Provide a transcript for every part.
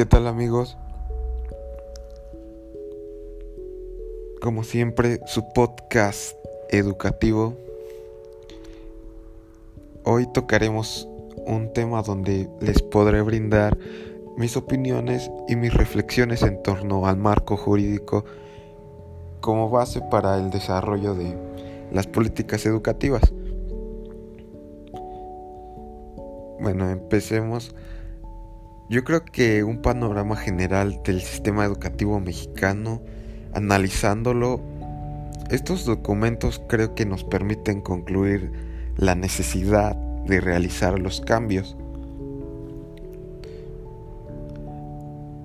¿Qué tal amigos? Como siempre, su podcast educativo. Hoy tocaremos un tema donde les podré brindar mis opiniones y mis reflexiones en torno al marco jurídico como base para el desarrollo de las políticas educativas. Bueno, empecemos. Yo creo que un panorama general del sistema educativo mexicano, analizándolo, estos documentos creo que nos permiten concluir la necesidad de realizar los cambios.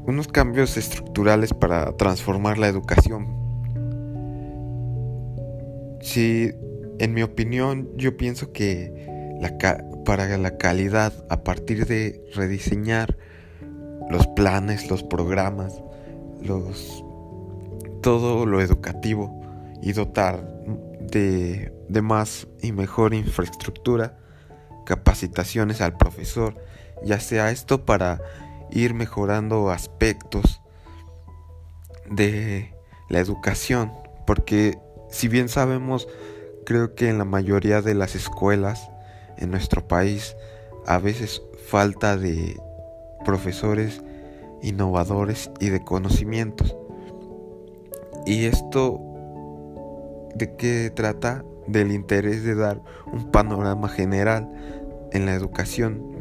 Unos cambios estructurales para transformar la educación. Si, en mi opinión, yo pienso que para la calidad a partir de rediseñar los planes, los programas, los todo lo educativo y dotar de, de más y mejor infraestructura, capacitaciones al profesor, ya sea esto para ir mejorando aspectos de la educación, porque si bien sabemos, creo que en la mayoría de las escuelas en nuestro país a veces falta de profesores innovadores y de conocimientos. Y esto de qué trata? Del interés de dar un panorama general en la educación.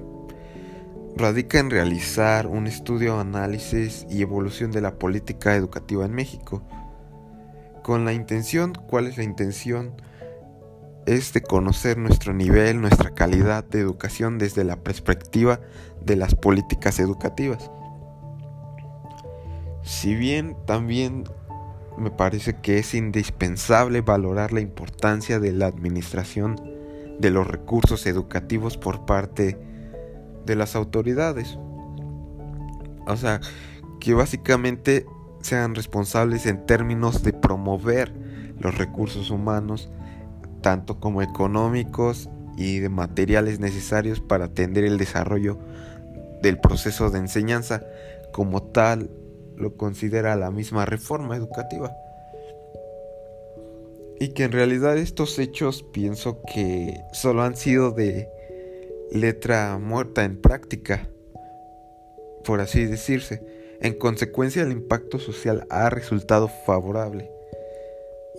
Radica en realizar un estudio, análisis y evolución de la política educativa en México. Con la intención, ¿cuál es la intención? Es de conocer nuestro nivel, nuestra calidad de educación desde la perspectiva de las políticas educativas. Si bien también me parece que es indispensable valorar la importancia de la administración de los recursos educativos por parte de las autoridades. O sea, que básicamente sean responsables en términos de promover los recursos humanos, tanto como económicos y de materiales necesarios para atender el desarrollo del proceso de enseñanza como tal lo considera la misma reforma educativa. Y que en realidad estos hechos pienso que solo han sido de letra muerta en práctica, por así decirse. En consecuencia el impacto social ha resultado favorable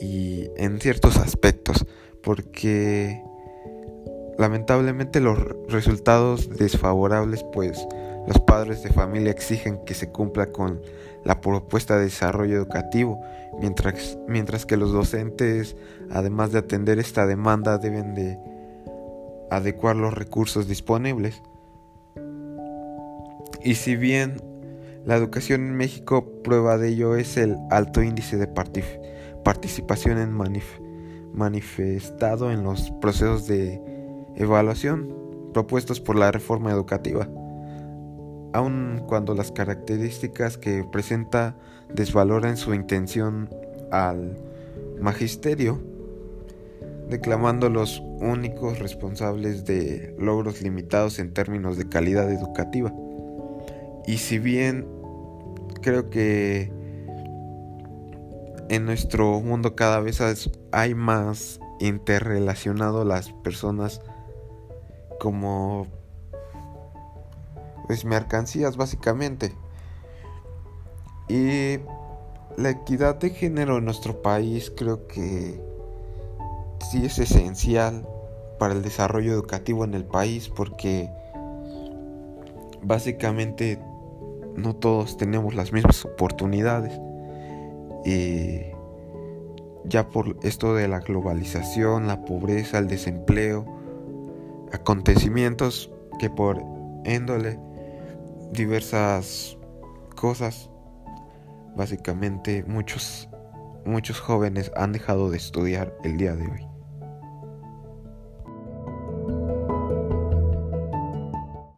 y en ciertos aspectos porque lamentablemente los resultados desfavorables pues los padres de familia exigen que se cumpla con la propuesta de desarrollo educativo, mientras, mientras que los docentes, además de atender esta demanda, deben de adecuar los recursos disponibles. Y si bien la educación en México prueba de ello es el alto índice de participación en manif manifestado en los procesos de evaluación propuestos por la reforma educativa, aun cuando las características que presenta desvaloran su intención al magisterio, declamando los únicos responsables de logros limitados en términos de calidad educativa. Y si bien creo que en nuestro mundo cada vez hay más interrelacionado las personas como pues mercancías básicamente. Y la equidad de género en nuestro país creo que sí es esencial para el desarrollo educativo en el país porque básicamente no todos tenemos las mismas oportunidades y ya por esto de la globalización, la pobreza, el desempleo, acontecimientos que por índole diversas cosas, básicamente muchos muchos jóvenes han dejado de estudiar el día de hoy.